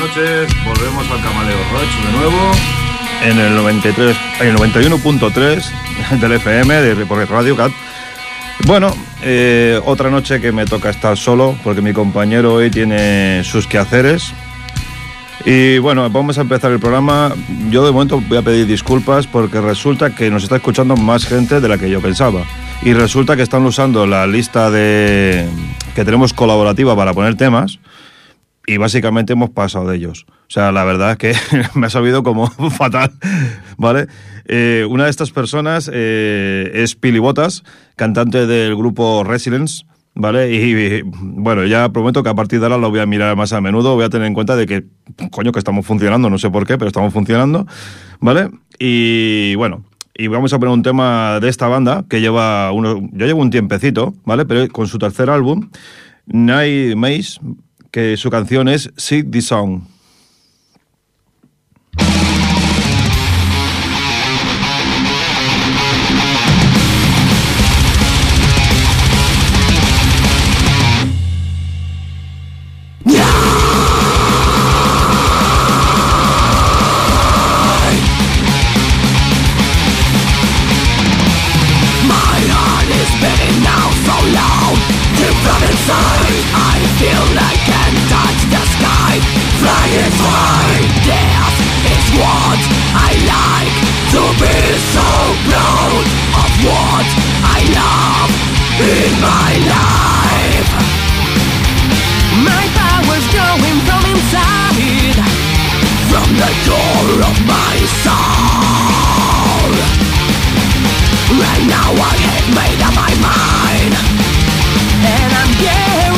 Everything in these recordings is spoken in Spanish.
noches. Volvemos al Camaleo Roach de nuevo. En el 93, el 91.3 del FM de Radio Cat. Bueno, eh, otra noche que me toca estar solo porque mi compañero hoy tiene sus quehaceres. Y bueno, vamos a empezar el programa. Yo de momento voy a pedir disculpas porque resulta que nos está escuchando más gente de la que yo pensaba. Y resulta que están usando la lista de que tenemos colaborativa para poner temas y básicamente hemos pasado de ellos. O sea, la verdad es que me ha sabido como fatal, ¿vale? Eh, una de estas personas eh, es Pili Botas, cantante del grupo Resilience, ¿vale? Y, bueno, ya prometo que a partir de ahora lo voy a mirar más a menudo, voy a tener en cuenta de que, coño, que estamos funcionando, no sé por qué, pero estamos funcionando, ¿vale? Y bueno, y vamos a poner un tema de esta banda que lleva uno, yo llevo un tiempecito, ¿vale? Pero con su tercer álbum, Night Maze, que su canción es Sing the Song. what I like To be so proud of what I love in my life. My power's growing from inside From the core of my soul. Right now I have made up my mind And I'm getting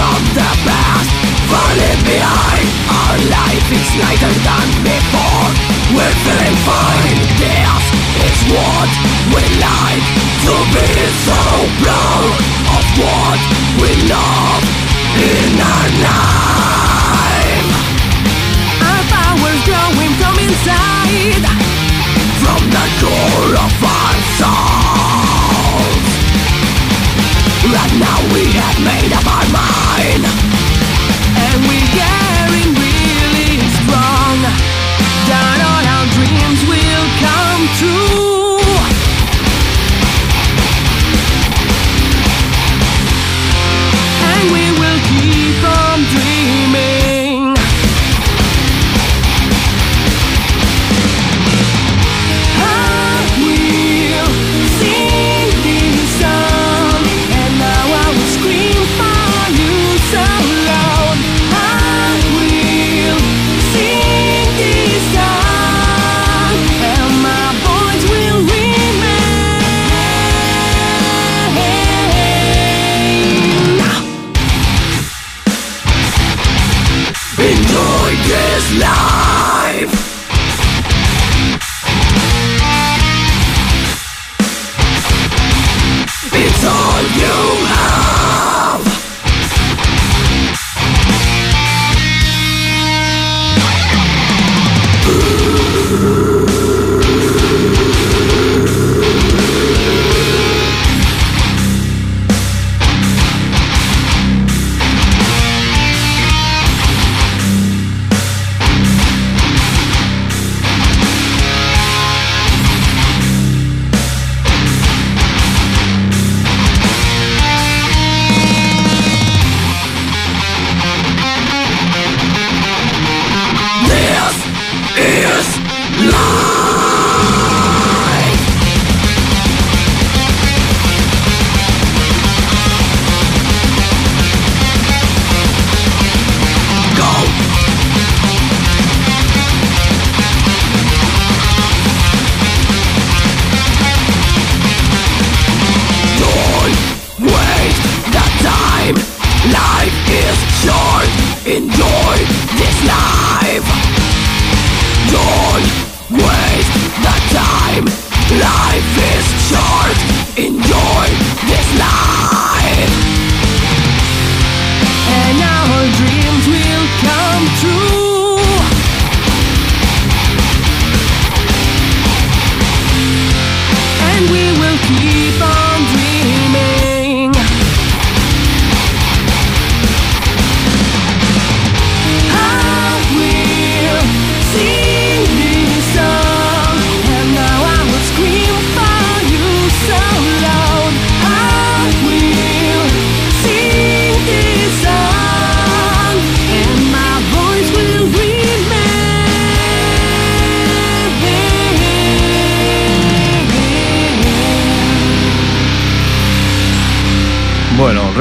from the past Falling behind Our life is lighter than before. We're feeling fine This is what we like To be so proud Of what we love In our name. Our power's growing from inside. From the core of our soul. But now we had made up our mind. And we get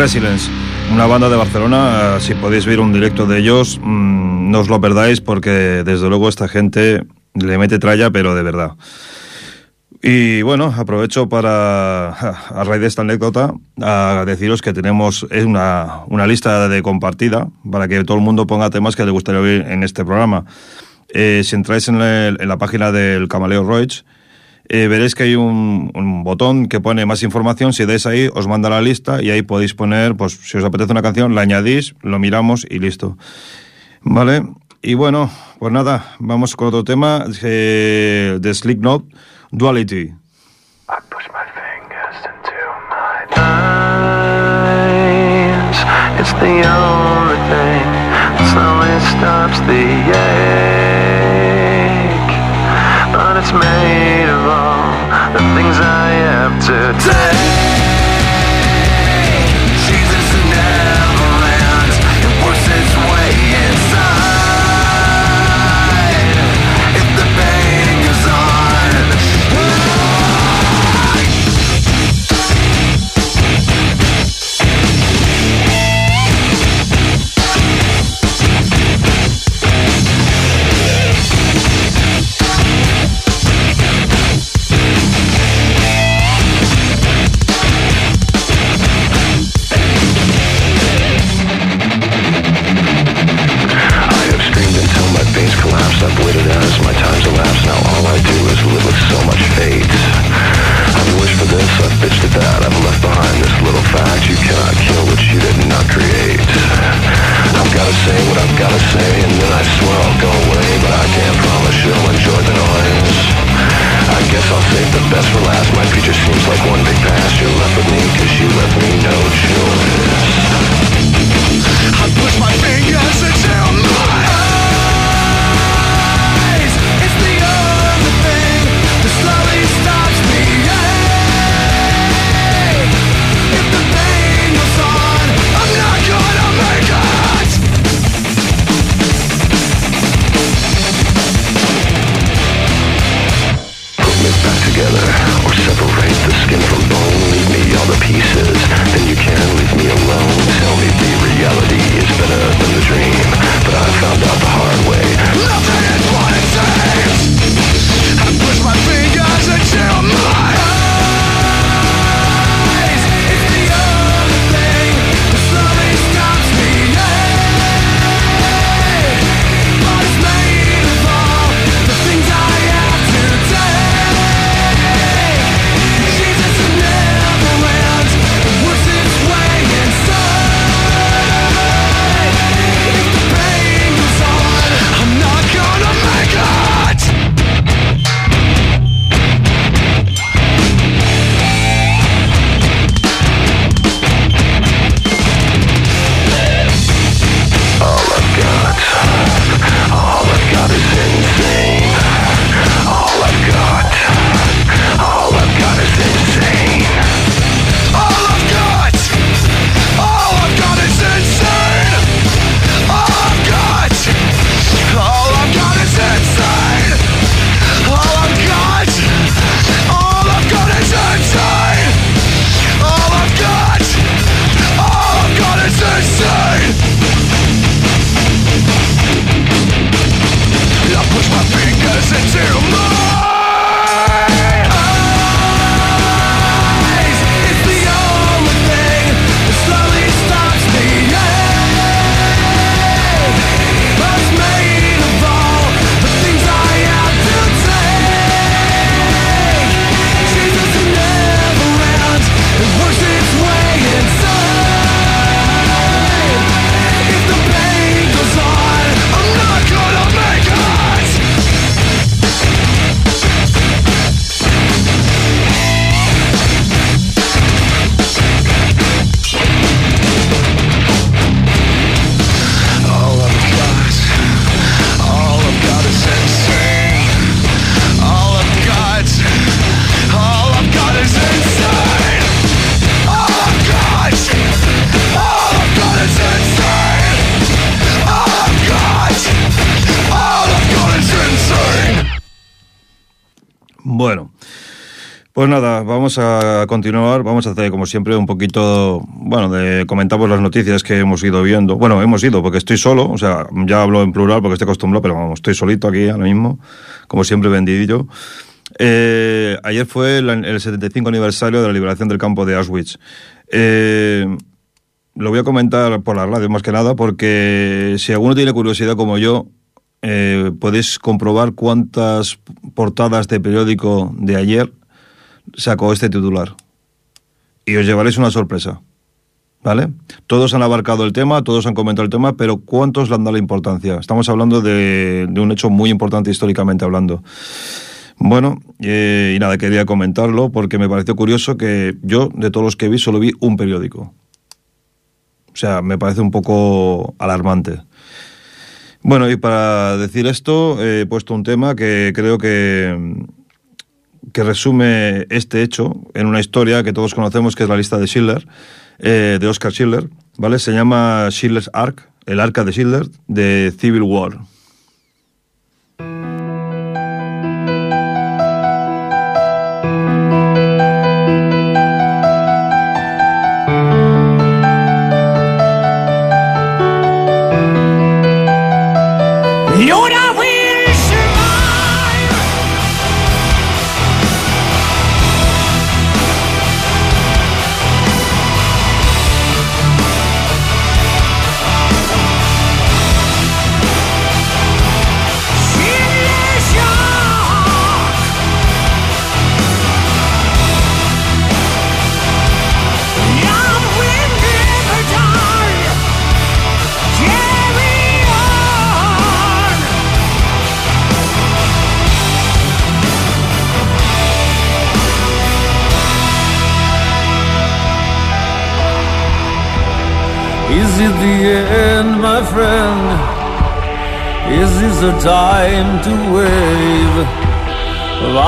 Resilience, una banda de Barcelona, si podéis ver un directo de ellos, mm, no os lo perdáis porque desde luego esta gente le mete tralla, pero de verdad. Y bueno, aprovecho para, a raíz de esta anécdota, a deciros que tenemos una, una lista de compartida para que todo el mundo ponga temas que le gustaría oír en este programa. Eh, si entráis en, en, la página del Camaleo Roach, eh, veréis que hay un, botón que pone más información. Si dais ahí, os manda la lista y ahí podéis poner, pues si os apetece una canción, la añadís, lo miramos y listo. ¿Vale? Y bueno, pues nada, vamos con otro tema eh, de Slick Note. Duality. I push my fingers into my eyes. It's the only thing stops the ache. But it's made of all the things I have to take. I've bitched at that I've left behind this little fact You cannot kill what you did not create I've gotta say what I've gotta say And then I swear I'll go away But I can't promise you'll enjoy the noise I guess I'll save the best for last My future seems like one big past You're left with me cause you left me no choice I push my fingers into my vamos a continuar, vamos a hacer como siempre un poquito, bueno, de comentamos las noticias que hemos ido viendo. Bueno, hemos ido porque estoy solo, o sea, ya hablo en plural porque estoy acostumbrado, pero vamos, estoy solito aquí ahora mismo, como siempre vendidillo. Eh, ayer fue el, 75 aniversario de la liberación del campo de Auschwitz. Eh, lo voy a comentar por la radio más que nada porque si alguno tiene curiosidad como yo, eh, podéis comprobar cuántas portadas de periódico de ayer sacó este titular. Y os llevaréis una sorpresa. ¿Vale? Todos han abarcado el tema, todos han comentado el tema, pero ¿cuántos le han dado la importancia? Estamos hablando de, un hecho muy importante históricamente hablando. Bueno, eh, y nada, quería comentarlo porque me pareció curioso que yo, de todos los que vi, solo vi un periódico. O sea, me parece un poco alarmante. Bueno, y para decir esto, he puesto un tema que creo que, que resume este hecho en una historia que todos conocemos, que es la lista de Schiller, eh, de Oscar Schiller, ¿vale? Se llama Schiller's Ark, el arca de Schiller, de Civil War. The end, my friend? Is this the time to wave.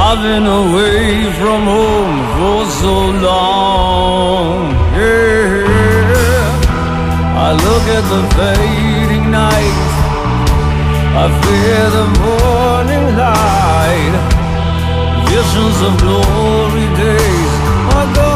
I've been away from home for so long. Yeah. I look at the fading night. I fear the morning light. Visions of glory days are gone.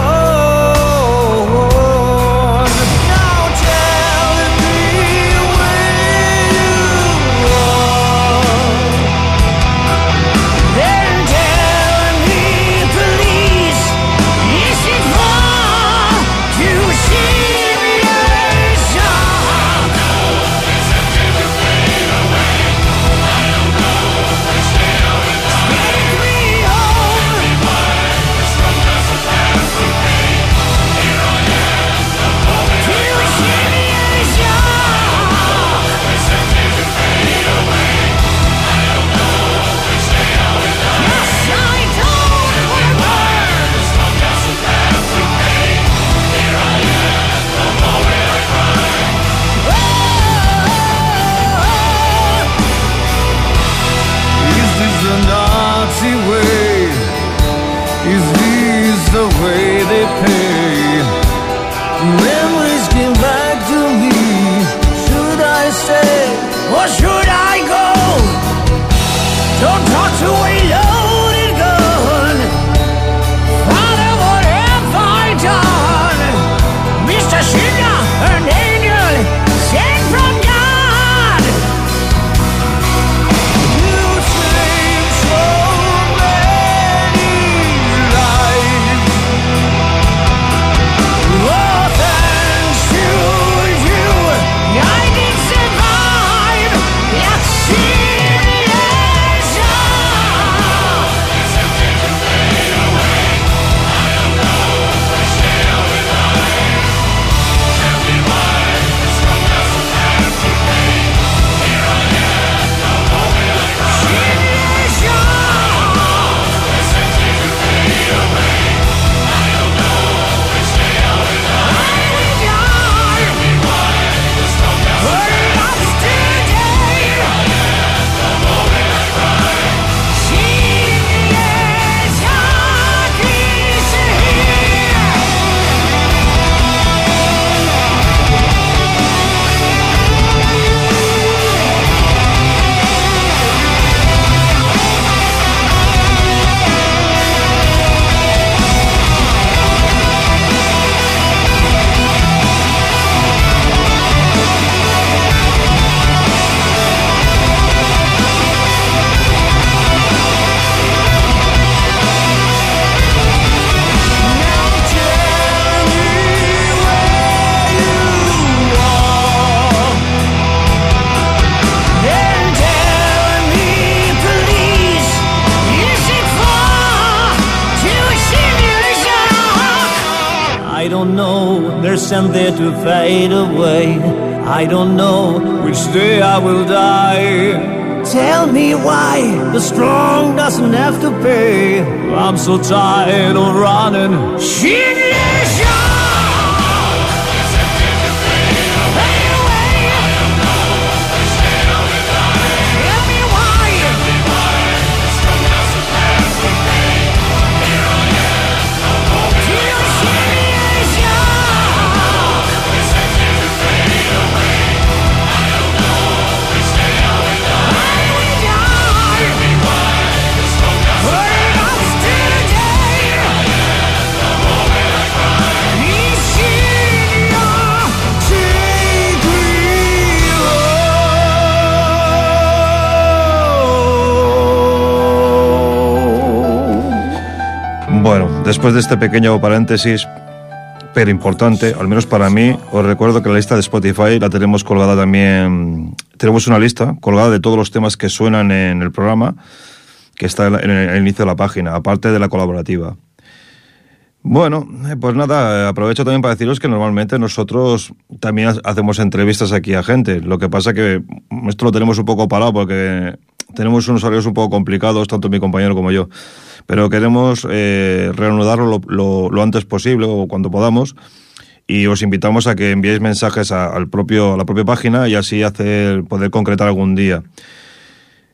Fade away. I don't know which day I will die. Tell me why the strong doesn't have to pay. I'm so tired of running. Shit, Después de este pequeño paréntesis, pero importante, al menos para mí, os recuerdo que la lista de Spotify la tenemos colgada también, tenemos una lista colgada de todos los temas que suenan en el programa, que está en el inicio de la página, aparte de la colaborativa. Bueno, pues nada, aprovecho también para deciros que normalmente nosotros también hacemos entrevistas aquí a gente. Lo que pasa que esto lo tenemos un poco parado porque tenemos unos horarios un poco complicados, tanto mi compañero como yo pero queremos eh, reanudarlo lo, antes posible o cuando podamos y os invitamos a que enviéis mensajes a, al propio, a la propia página y así hacer, poder concretar algún día.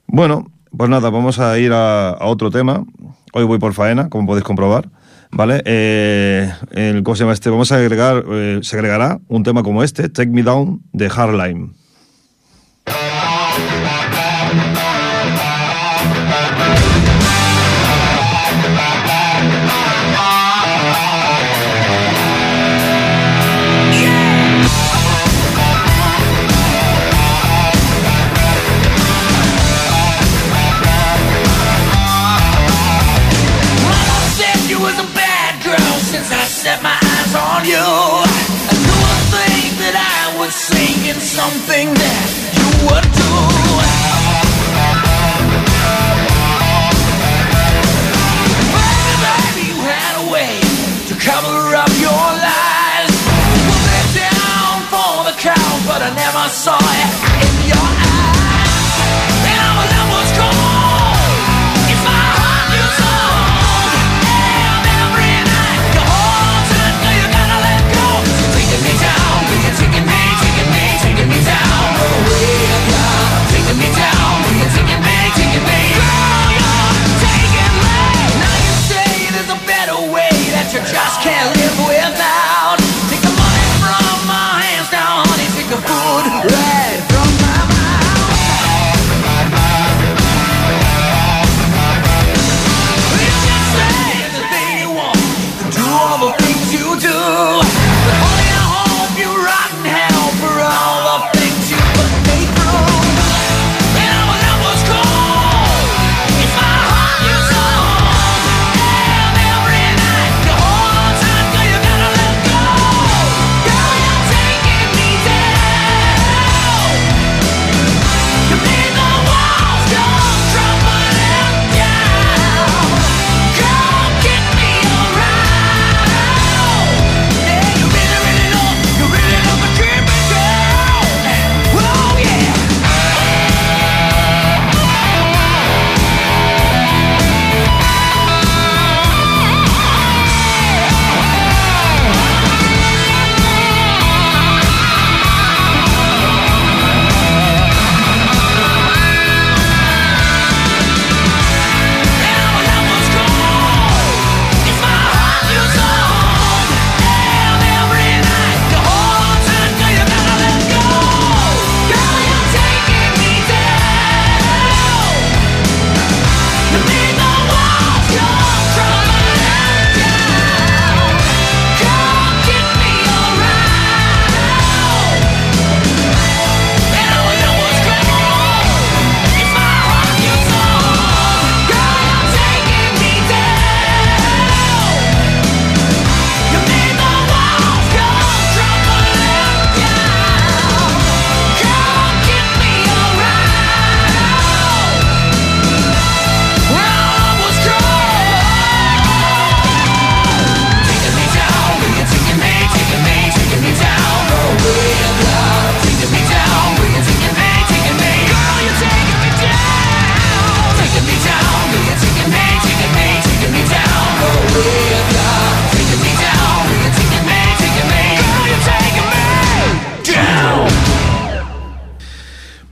Bueno, pues nada, vamos a ir a, otro tema. Hoy voy por faena, como podéis comprobar. ¿Vale? Eh, el, ¿cómo se llama este? Vamos a agregar, eh, se agregará un tema como este, Take Me Down, de Hardline.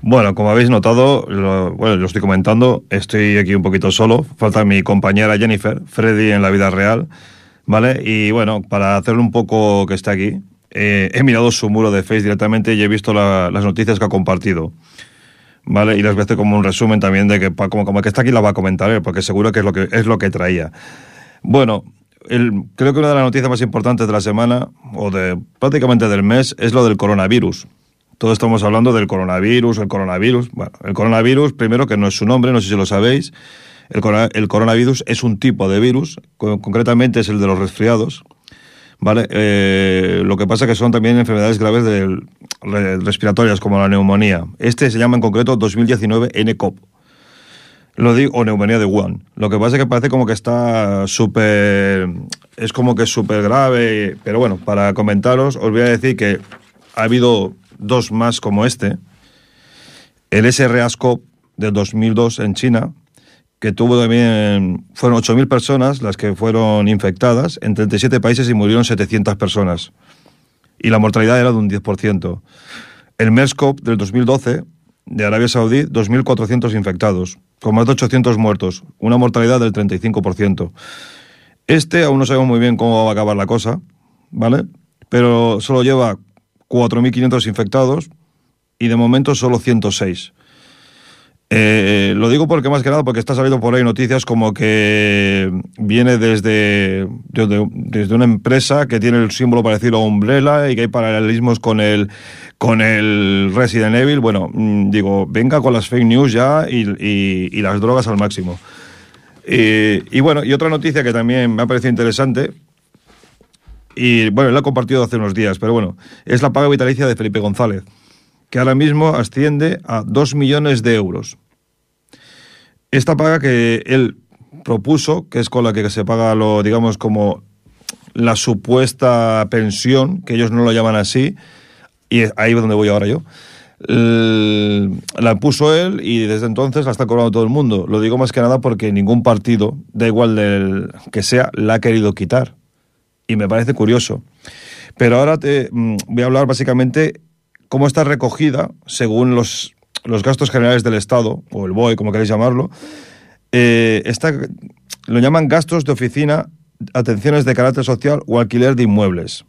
Bueno, como habéis notado, lo, bueno, lo estoy comentando, estoy aquí un poquito solo, falta mi compañera Jennifer, Freddy en la vida real, ¿vale? Y bueno, para hacerle un poco que está aquí, eh, he mirado su muro de Face directamente y he visto la, las noticias que ha compartido. ¿Vale? Y les voy a hacer como un resumen también de que como, como que está aquí la va a comentar él, porque seguro que es lo que es lo que traía. Bueno, creo que una de las noticias más importantes de la semana, o de prácticamente del mes, es lo del coronavirus. Todos estamos hablando del coronavirus, el coronavirus. Bueno, el coronavirus, primero que no es su nombre, no sé si lo sabéis. El, el coronavirus es un tipo de virus, concretamente es el de los resfriados. ¿Vale? Eh, lo que pasa es que son también enfermedades graves de, respiratorias, como la neumonía. Este se llama en concreto 2019 NCOP. Lo digo, o neumonía de Wuhan. Lo que pasa es que parece como que está súper. Es como que es súper grave. Pero bueno, para comentaros, os voy a decir que ha habido dos más como este. El SRASCOP de 2002 en China, que tuvo también. Fueron 8.000 personas las que fueron infectadas en 37 países y murieron 700 personas. Y la mortalidad era de un 10%. El MERSCOP del 2012 de Arabia Saudí, 2.400 infectados, con más de 800 muertos, una mortalidad del 35%. Este aún no sabemos muy bien cómo va a acabar la cosa, ¿vale? Pero solo lleva 4.500 infectados y de momento solo 106. Eh, lo digo porque más que nada porque está saliendo por ahí noticias como que viene desde, desde, desde, una empresa que tiene el símbolo parecido a Umbrella y que hay paralelismos con el, con el Resident Evil. Bueno, mm, digo, venga con las fake news ya y, y, las drogas al máximo. Y, y, bueno, y otra noticia que también me ha parecido interesante, y bueno, la he compartido hace unos días, pero bueno, es la paga vitalicia de Felipe González que ahora mismo asciende a 2 millones de euros. Esta paga que él propuso, que es con la que se paga lo, digamos, como la supuesta pensión, que ellos no lo llaman así, y ahí es donde voy ahora yo, la puso él y desde entonces la está cobrando todo el mundo. Lo digo más que nada porque ningún partido, da igual del que sea, la ha querido quitar. Y me parece curioso. Pero ahora te mm, voy a hablar básicamente cómo está recogida según los, los gastos generales del Estado, o el BOE, como queréis llamarlo. Eh, está, lo llaman gastos de oficina, atenciones de carácter social o alquiler de inmuebles.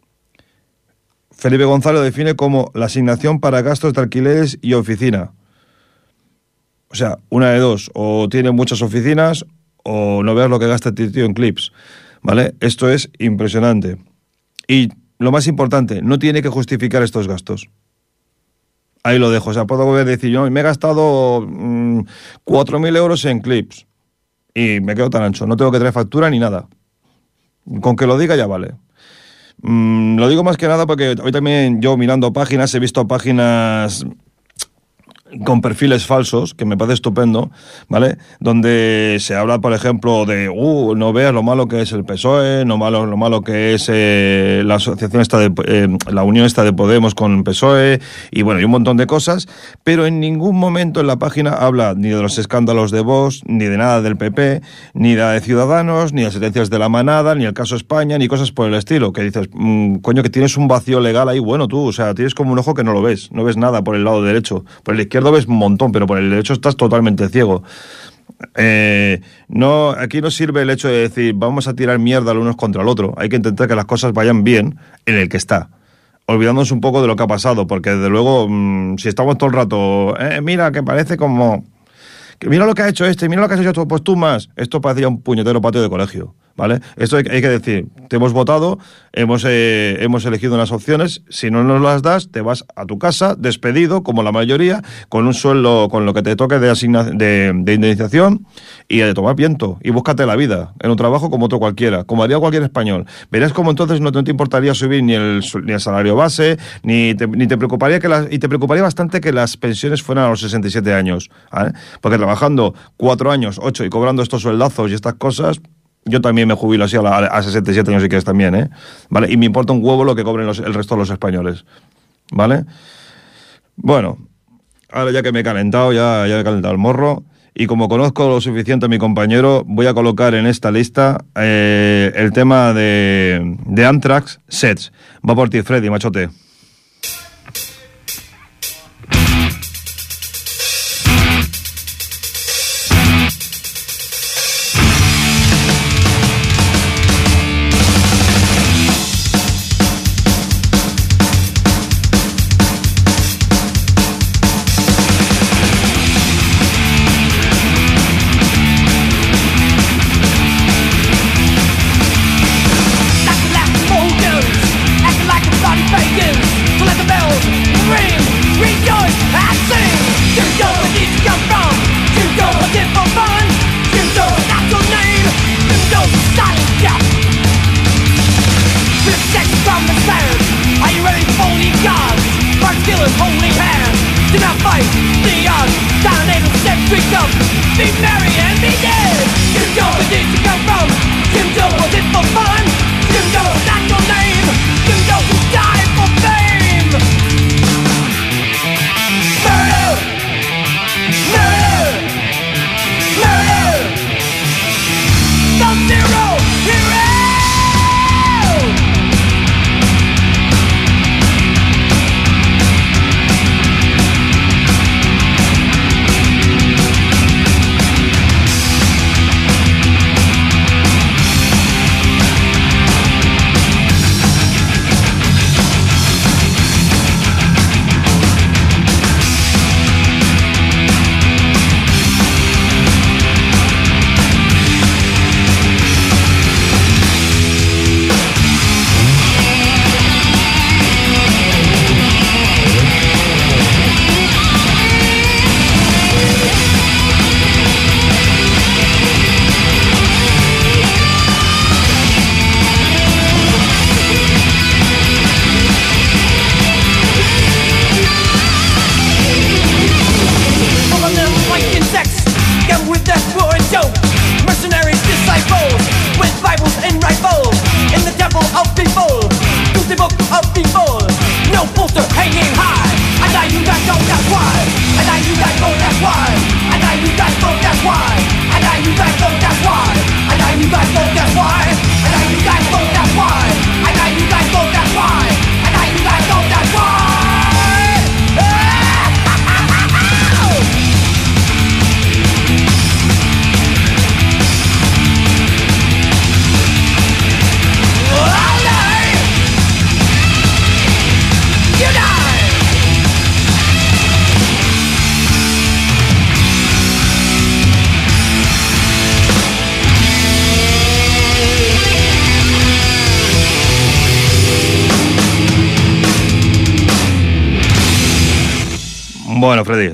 Felipe González lo define como la asignación para gastos de alquileres y oficina. O sea, una de dos, o tiene muchas oficinas o no veas lo que gasta este tío en clips. ¿Vale? Esto es impresionante. Y lo más importante, no tiene que justificar estos gastos ahí lo dejo. O sea, puedo decir, yo me he gastado mmm, 4.000 euros en clips y me quedo tan ancho. No tengo que traer factura ni nada. Con que lo diga ya vale. Mm, lo digo más que nada porque hoy también yo mirando páginas he visto páginas con perfiles falsos, que me parece estupendo, ¿vale? Donde se habla, por ejemplo, de, uh, no veas lo malo que es el PSOE, no malo, lo malo que es eh, la asociación esta de, eh, la unión esta de Podemos con PSOE, y bueno, y un montón de cosas, pero en ningún momento en la página habla ni de los escándalos de Vox, ni de nada del PP, ni de Ciudadanos, ni de las sentencias de la manada, ni el caso España, ni cosas por el estilo, que dices, mmm, coño, que tienes un vacío legal ahí, bueno, tú, o sea, tienes como un ojo que no lo ves, no ves nada por el lado derecho, por el izquierdo izquierdo ves un montón, pero por el derecho estás totalmente ciego. Eh, no, aquí no sirve el hecho de decir vamos a tirar mierda los unos contra el otro. Hay que intentar que las cosas vayan bien en el que está. Olvidándonos un poco de lo que ha pasado, porque desde luego, mmm, si estamos todo el rato, eh, mira, que parece como. Mira lo que ha hecho este, mira lo que has hecho tú, pues tú más. Esto parecía un puñetero patio de colegio. ¿Vale? Esto hay, hay, que decir, te hemos votado, hemos, eh, hemos elegido unas opciones, si no nos las das, te vas a tu casa, despedido, como la mayoría, con un sueldo, con lo que te toque de, de, de indemnización y de tomar viento, y búscate la vida, en un trabajo como otro cualquiera, como haría cualquier español. Verás cómo entonces no te, importaría subir ni el, ni el salario base, ni te, ni te preocuparía que las, y te preocuparía bastante que las pensiones fueran a los 67 años, ¿vale? Porque trabajando cuatro años, ocho, y cobrando estos sueldazos y estas cosas, yo también me jubilo así a, la, a 67 años si quieres también, ¿eh? ¿Vale? Y me importa un huevo lo que cobren el resto de los españoles. ¿Vale? Bueno, ahora ya que me he calentado, ya, ya he calentado el morro. Y como conozco lo suficiente a mi compañero, voy a colocar en esta lista eh, el tema de, de Anthrax Sets. Va por ti, Freddy, machote.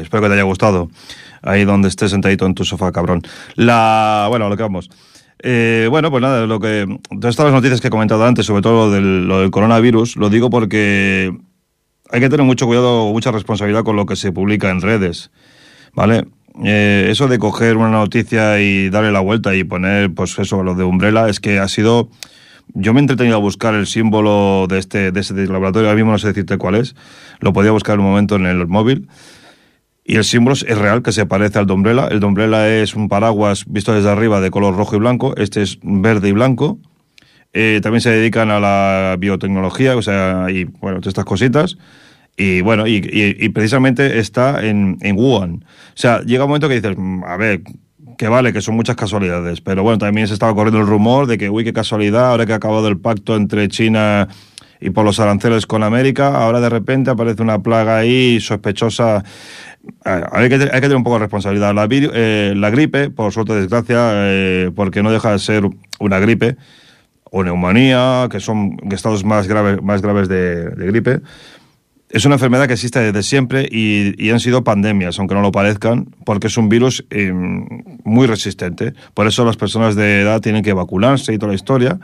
Espero que te haya gustado. Ahí donde estés sentadito en tu sofá, cabrón. La, bueno, lo que vamos. Eh, bueno, pues nada, lo que todas estas noticias que he comentado antes, sobre todo lo del, coronavirus, lo digo porque hay que tener mucho cuidado, mucha responsabilidad con lo que se publica en redes, ¿vale? Eh, eso de coger una noticia y darle la vuelta y poner, pues eso, lo de Umbrella, es que ha sido... Yo me he entretenido a buscar el símbolo de este, de ese laboratorio, ahora mismo no sé decirte cuál es, lo podía buscar en un momento en el móvil, y el símbolo es real, que se parece al Dombrela. El Dombrela es un paraguas visto desde arriba de color rojo y blanco. Este es verde y blanco. Eh, también se dedican a la biotecnología, o sea, y bueno, todas estas cositas. Y bueno, y, precisamente está en, en, Wuhan. O sea, llega un momento que dices, mm, a ver, que vale, que son muchas casualidades. Pero bueno, también se estaba corriendo el rumor de que, uy, qué casualidad, ahora que ha acabado el pacto entre China y por los aranceles con América, ahora de repente aparece una plaga ahí sospechosa hay que, tener un poco de responsabilidad. La, eh, la gripe, por suerte desgracia, eh, porque no deja de ser una gripe, o neumonía, que son estados más graves, más graves de, gripe, es una enfermedad que existe desde siempre y, han sido pandemias, aunque no lo parezcan, porque es un virus eh, muy resistente. Por eso las personas de edad tienen que vacunarse y toda la historia.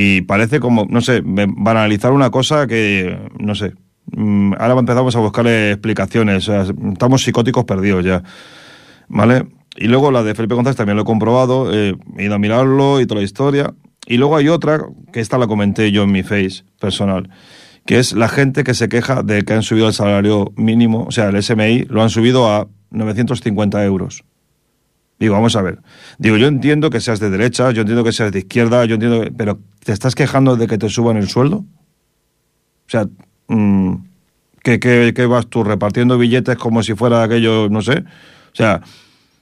Y parece como, no sé, banalizar una cosa que, no sé, Mm, ahora empezamos a buscarle explicaciones. estamos psicóticos perdidos ya. ¿Vale? Y luego la de Felipe González también lo he comprobado, eh, he ido a mirarlo y toda la historia. Y luego hay otra, que esta la comenté yo en mi face personal, que es la gente que se queja de que han subido el salario mínimo, o sea, el SMI, lo han subido a 950 euros. Digo, vamos a ver. Digo, yo entiendo que seas de derecha, yo entiendo que seas de izquierda, yo entiendo, pero ¿te estás quejando de que te suban el sueldo? O sea, Mm, que, vas tú repartiendo billetes como si fuera aquello, no sé. O sea,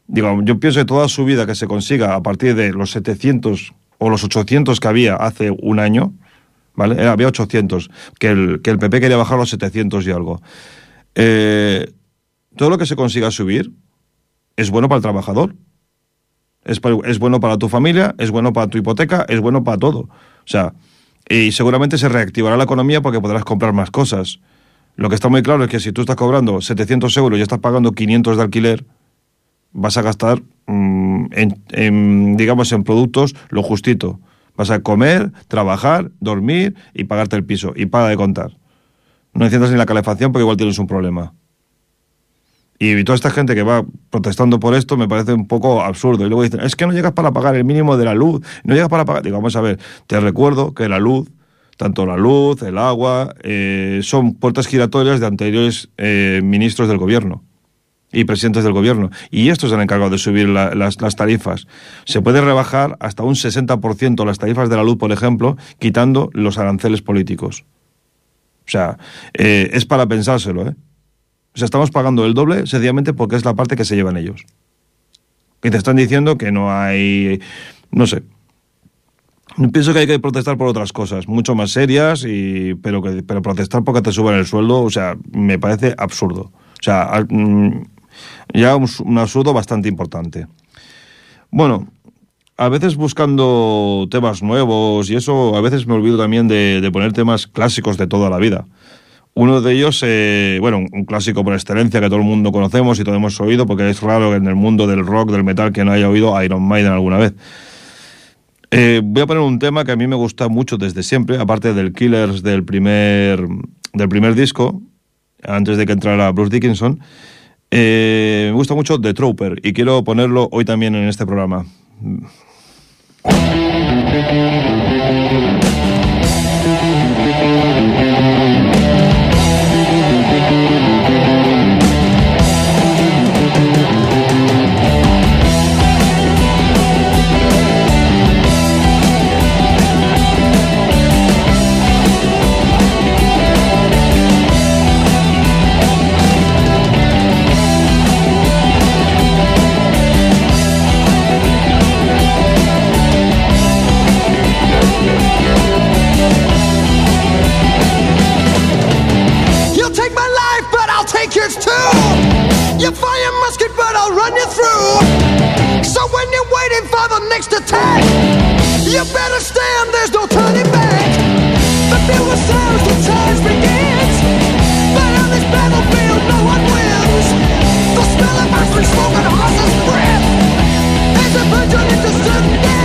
digo, yo pienso que toda su vida que se consiga a partir de los 700 o los 800 que había hace un año, ¿vale? Eh, había 800, que el, que el PP quería bajar los 700 y algo. Eh, todo lo que se consiga subir es bueno para el trabajador. Es, es bueno para tu familia, es bueno para tu hipoteca, es bueno para todo. O sea, y seguramente se reactivará la economía porque podrás comprar más cosas. Lo que está muy claro es que si tú estás cobrando 700 euros y estás pagando 500 de alquiler, vas a gastar, mm, en, digamos, en productos lo justito. Vas a comer, trabajar, dormir y pagarte el piso. Y paga de contar. No enciendas ni la calefacción porque igual tienes un problema. Y toda esta gente que va protestando por esto me parece un poco absurdo. Y luego dicen, es que no llegas para pagar el mínimo de la luz, no llegas para pagar... Digo, vamos a ver, te recuerdo que la luz, tanto la luz, el agua, eh, son puertas giratorias de anteriores eh, ministros del gobierno y presidentes del gobierno. Y estos han encargado de subir las, las, tarifas. Se puede rebajar hasta un 60% las tarifas de la luz, por ejemplo, quitando los aranceles políticos. O sea, eh, es para pensárselo, ¿eh? O sea, estamos pagando el doble sencillamente porque es la parte que se llevan ellos. Que te están diciendo que no hay... no sé. Pienso que hay que protestar por otras cosas, mucho más serias, y, pero, que, pero protestar porque te suban el sueldo, o sea, me parece absurdo. O sea, mm, ya un, un absurdo bastante importante. Bueno, a veces buscando temas nuevos y eso, a veces me olvido también de, de poner temas clásicos de toda la vida. Uno de ellos, eh, bueno, un clásico por excelencia que todo el mundo conocemos y todos hemos oído, porque es raro en el mundo del rock, del metal, que no haya oído Iron Maiden alguna vez. Eh, voy a poner un tema que a mí me gusta mucho desde siempre, aparte del Killers del primer, del primer disco, antes de que entrara Bruce Dickinson. Eh, me gusta mucho The Trooper y quiero ponerlo hoy también en este programa. Next attack! You better stand, there's no turning back. The fear was sounds, the charge begins. But on this battlefield, no one wins. The smell of ice smoke and horse's breath. As a virgin into certain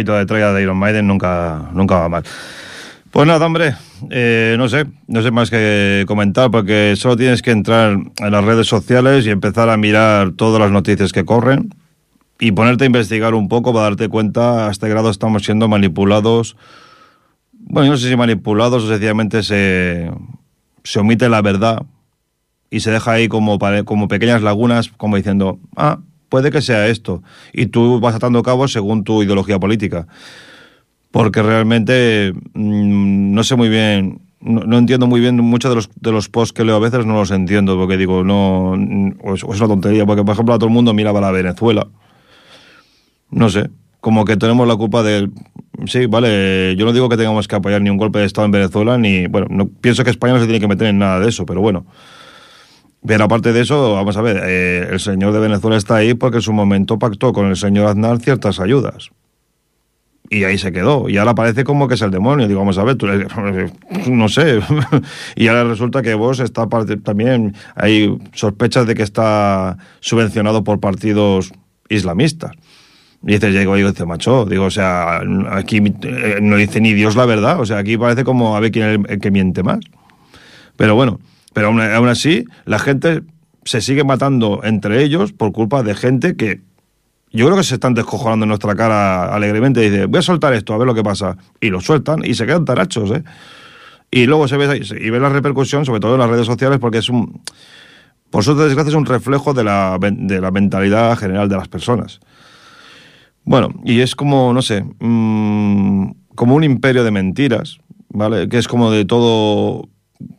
poquito de tralla de Iron Maiden nunca, nunca va mal. Pues nada, hombre, eh, no sé, no sé más que comentar porque solo tienes que entrar en las redes sociales y empezar a mirar todas las noticias que corren y ponerte a investigar un poco para darte cuenta a este grado estamos siendo manipulados. Bueno, yo no sé si manipulados o sencillamente se, se omite la verdad y se deja ahí como, como pequeñas lagunas, como diciendo, ah, puede que sea esto. Y tú vas atando cabos según tu ideología política. Porque realmente mm, no sé muy bien, no, entiendo muy bien muchos de los, de los posts que leo a veces, no los entiendo, porque digo, no, es, es una tontería, porque por ejemplo a todo el mundo miraba la Venezuela. No sé, como que tenemos la culpa del... Sí, vale, yo no digo que tengamos que apoyar ni un golpe de Estado en Venezuela, ni... Bueno, no, pienso que España no se tiene que meter en nada de eso, pero bueno. Pero aparte de eso, vamos a ver, eh, el señor de Venezuela está ahí porque en su momento pactó con el señor Aznar ciertas ayudas. Y ahí se quedó. Y ahora parece como que es el demonio. Digo, vamos a ver, tú, no sé. y ahora resulta que vos está también, hay sospechas de que está subvencionado por partidos islamistas. Y dices, llego y dice, macho, digo, o sea, aquí eh, no dice ni Dios la verdad. O sea, aquí parece como a ver quién es el que miente más. Pero bueno, pero aún, así, la gente se sigue matando entre ellos por culpa de gente que yo creo que se están descojonando en nuestra cara alegremente dice, voy a soltar esto, a ver lo que pasa. Y lo sueltan y se quedan tarachos, ¿eh? Y luego se ve, y ve la repercusión, sobre todo en las redes sociales, porque es un... Por suerte, desgracia, es un reflejo de la, de la mentalidad general de las personas. Bueno, y es como, no sé, mm, como un imperio de mentiras, ¿vale? Que es como de todo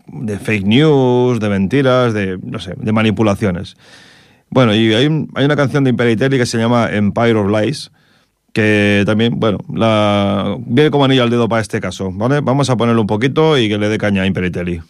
de fake news, de mentiras, de, no sé, de manipulaciones. Bueno, y hay, hay una canción de Imperitelli que se llama Empire of Lies, que también, bueno, la, viene como anillo al dedo para este caso, ¿vale? Vamos a ponerlo un poquito y que le dé caña a.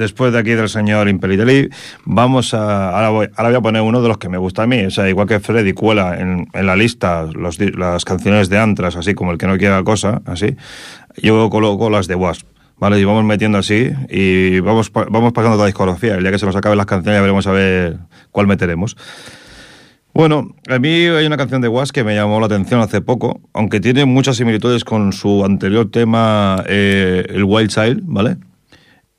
después de aquí del señor Impeliteli, vamos a. Ahora voy, ahora voy a poner uno de los que me gusta a mí. O sea, igual que Freddy cuela en, la lista las canciones de Antras, así como el que no quiera cosa, así. Yo coloco las de Wasp. ¿vale? Y vamos metiendo así y vamos, vamos pasando toda la discografía. El día que se nos acaben las canciones ya veremos a ver cuál meteremos. Bueno, a mí hay una canción de Wasp que me llamó la atención hace poco, aunque tiene muchas similitudes con su anterior tema, eh, el Wild Child, ¿vale?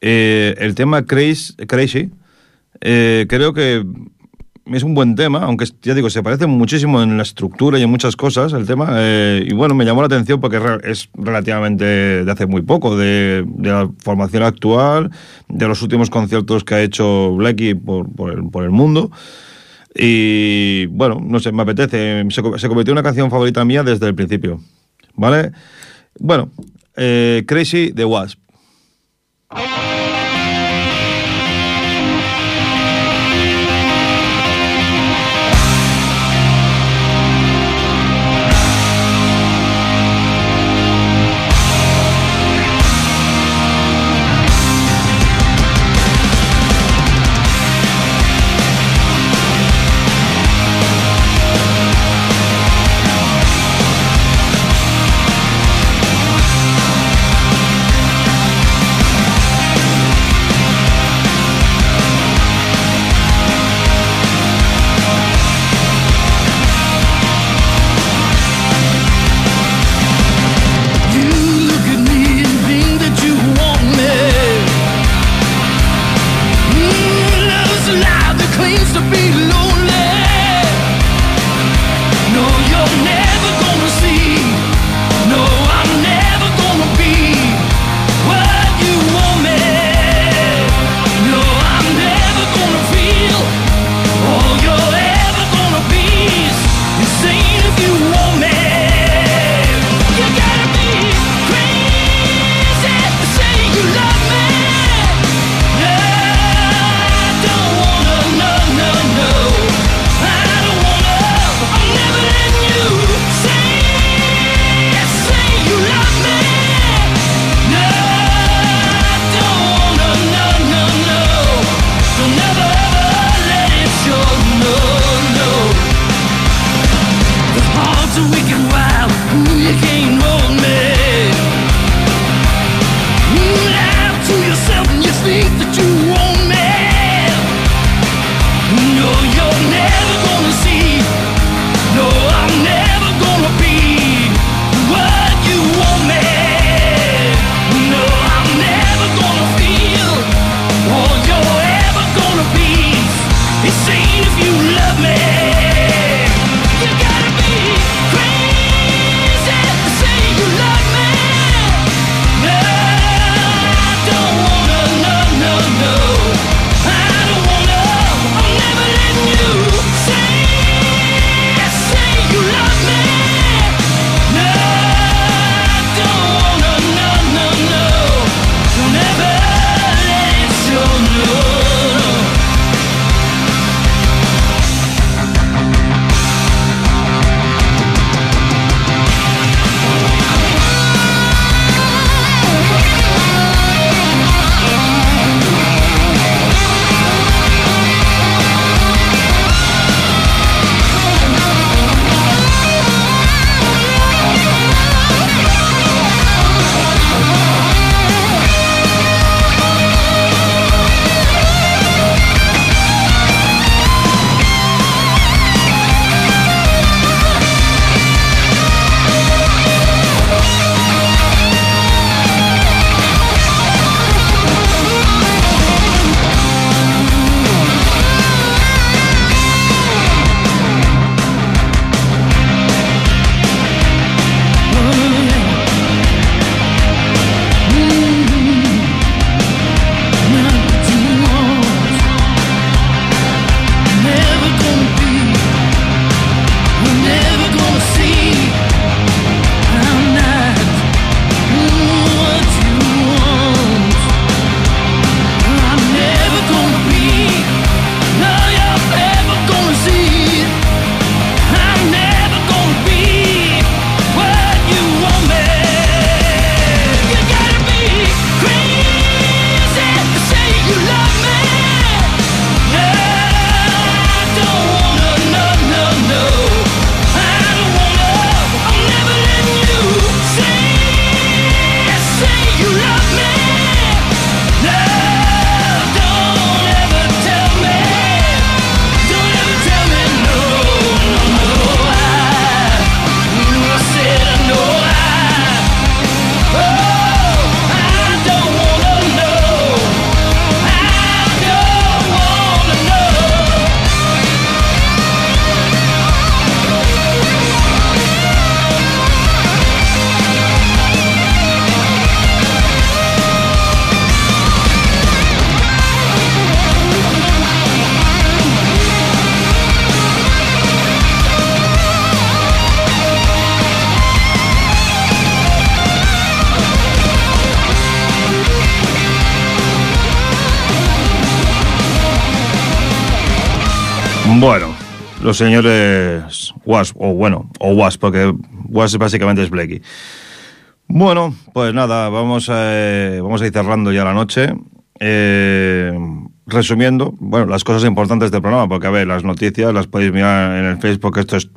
Eh, el tema Crazy, Crazy eh, creo que es un buen tema, aunque ya digo, se parece muchísimo en la estructura y en muchas cosas el tema. Eh, y bueno, me llamó la atención porque es relativamente de hace muy poco, de, la formación actual, de los últimos conciertos que ha hecho Blacky por, por, el, por el mundo. Y bueno, no sé, me apetece. Se, se convirtió en una canción favorita mía desde el principio. ¿Vale? Bueno, eh, Crazy de Wasp. Bueno, los señores Wasp, o bueno, o Wasp, porque Wasp básicamente es Blakey. Bueno, pues nada, vamos a, vamos ir cerrando ya la noche. Eh, resumiendo, bueno, las cosas importantes del programa, porque a ver, las noticias las podéis mirar en el Facebook, esto es,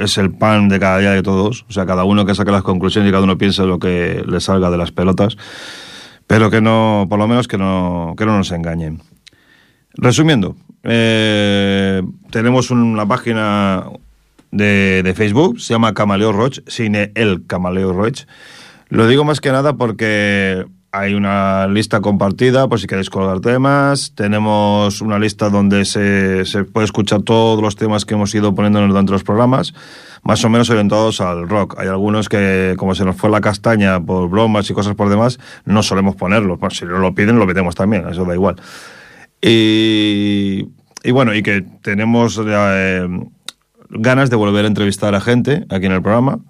es el pan de cada día de todos, o sea, cada uno que saque las conclusiones y cada uno piense lo que le salga de las pelotas, pero que no, por lo menos que no, que no nos engañen. Resumiendo, eh, tenemos una página de, de, Facebook, se llama Camaleo Roach, cine el Camaleo Roach. Lo digo más que nada porque hay una lista compartida por si queréis colgar temas. Tenemos una lista donde se, puede escuchar todos los temas que hemos ido poniendo dentro de los programas, más o menos orientados al rock. Hay algunos que, como se nos fue la castaña por bromas y cosas por demás, no solemos ponerlos. Pues si no lo piden, lo metemos también, eso da igual. Y, bueno, y que tenemos eh, ganas de volver a entrevistar a gente aquí en el programa.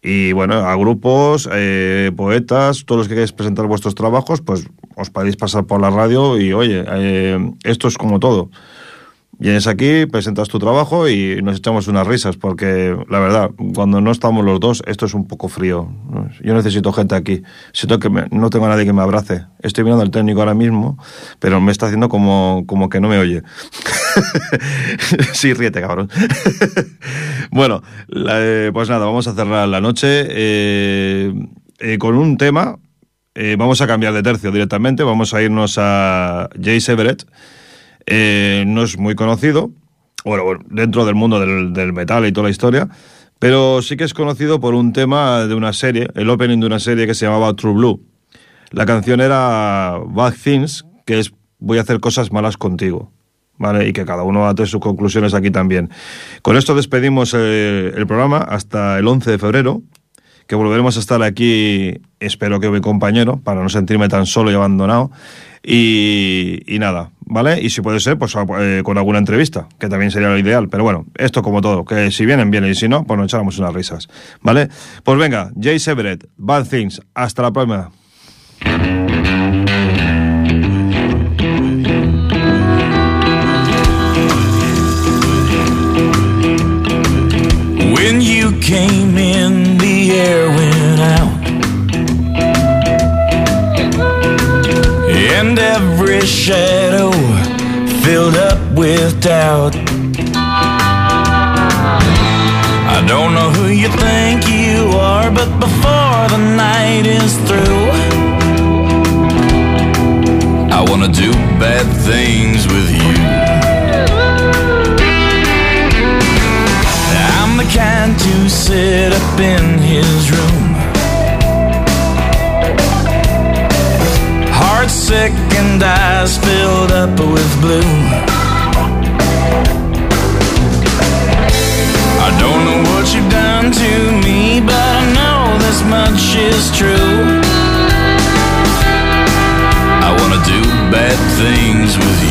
Y bueno, a grupos, eh, poetas, todos los que queráis presentar vuestros trabajos, pues os podéis pasar por la radio y oye, eh, esto es como todo. Vienes aquí, presentas tu trabajo y nos echamos unas risas, porque la verdad, cuando no estamos los dos, esto es un poco frío. Yo necesito gente aquí. Siento que no tengo a nadie que me abrace. Estoy mirando al técnico ahora mismo, pero me está haciendo como, como que no me oye. sí, ríete, cabrón. bueno, eh, pues nada, vamos a cerrar la noche eh, eh, con un tema. vamos a cambiar de tercio directamente. Vamos a irnos a Jay Everett eh, no es muy conocido, bueno, dentro del mundo del, metal y toda la historia, pero sí que es conocido por un tema de una serie, el opening de una serie que se llamaba True Blue. La canción era Bad Things, que es Voy a hacer cosas malas contigo. ¿Vale? Y que cada uno hace sus conclusiones aquí también. Con esto despedimos eh, el programa hasta el 11 de febrero, que volveremos a estar aquí, espero que mi compañero, para no sentirme tan solo y abandonado. Y, nada, ¿vale? Y si puede ser, pues eh, con alguna entrevista, que también sería lo ideal. Pero bueno, esto como todo, que si vienen, vienen, y si no, pues nos echamos unas risas, ¿vale? Pues venga, Jay Severet, Bad Things, hasta la próxima. And every shadow filled up with doubt. I don't know who you think you are, but before the night is through, I wanna do bad things with you. I'm the kind to sit up in his room. And eyes filled up with blue. I don't know what you've done to me, but I know this much is true. I wanna do bad things with you.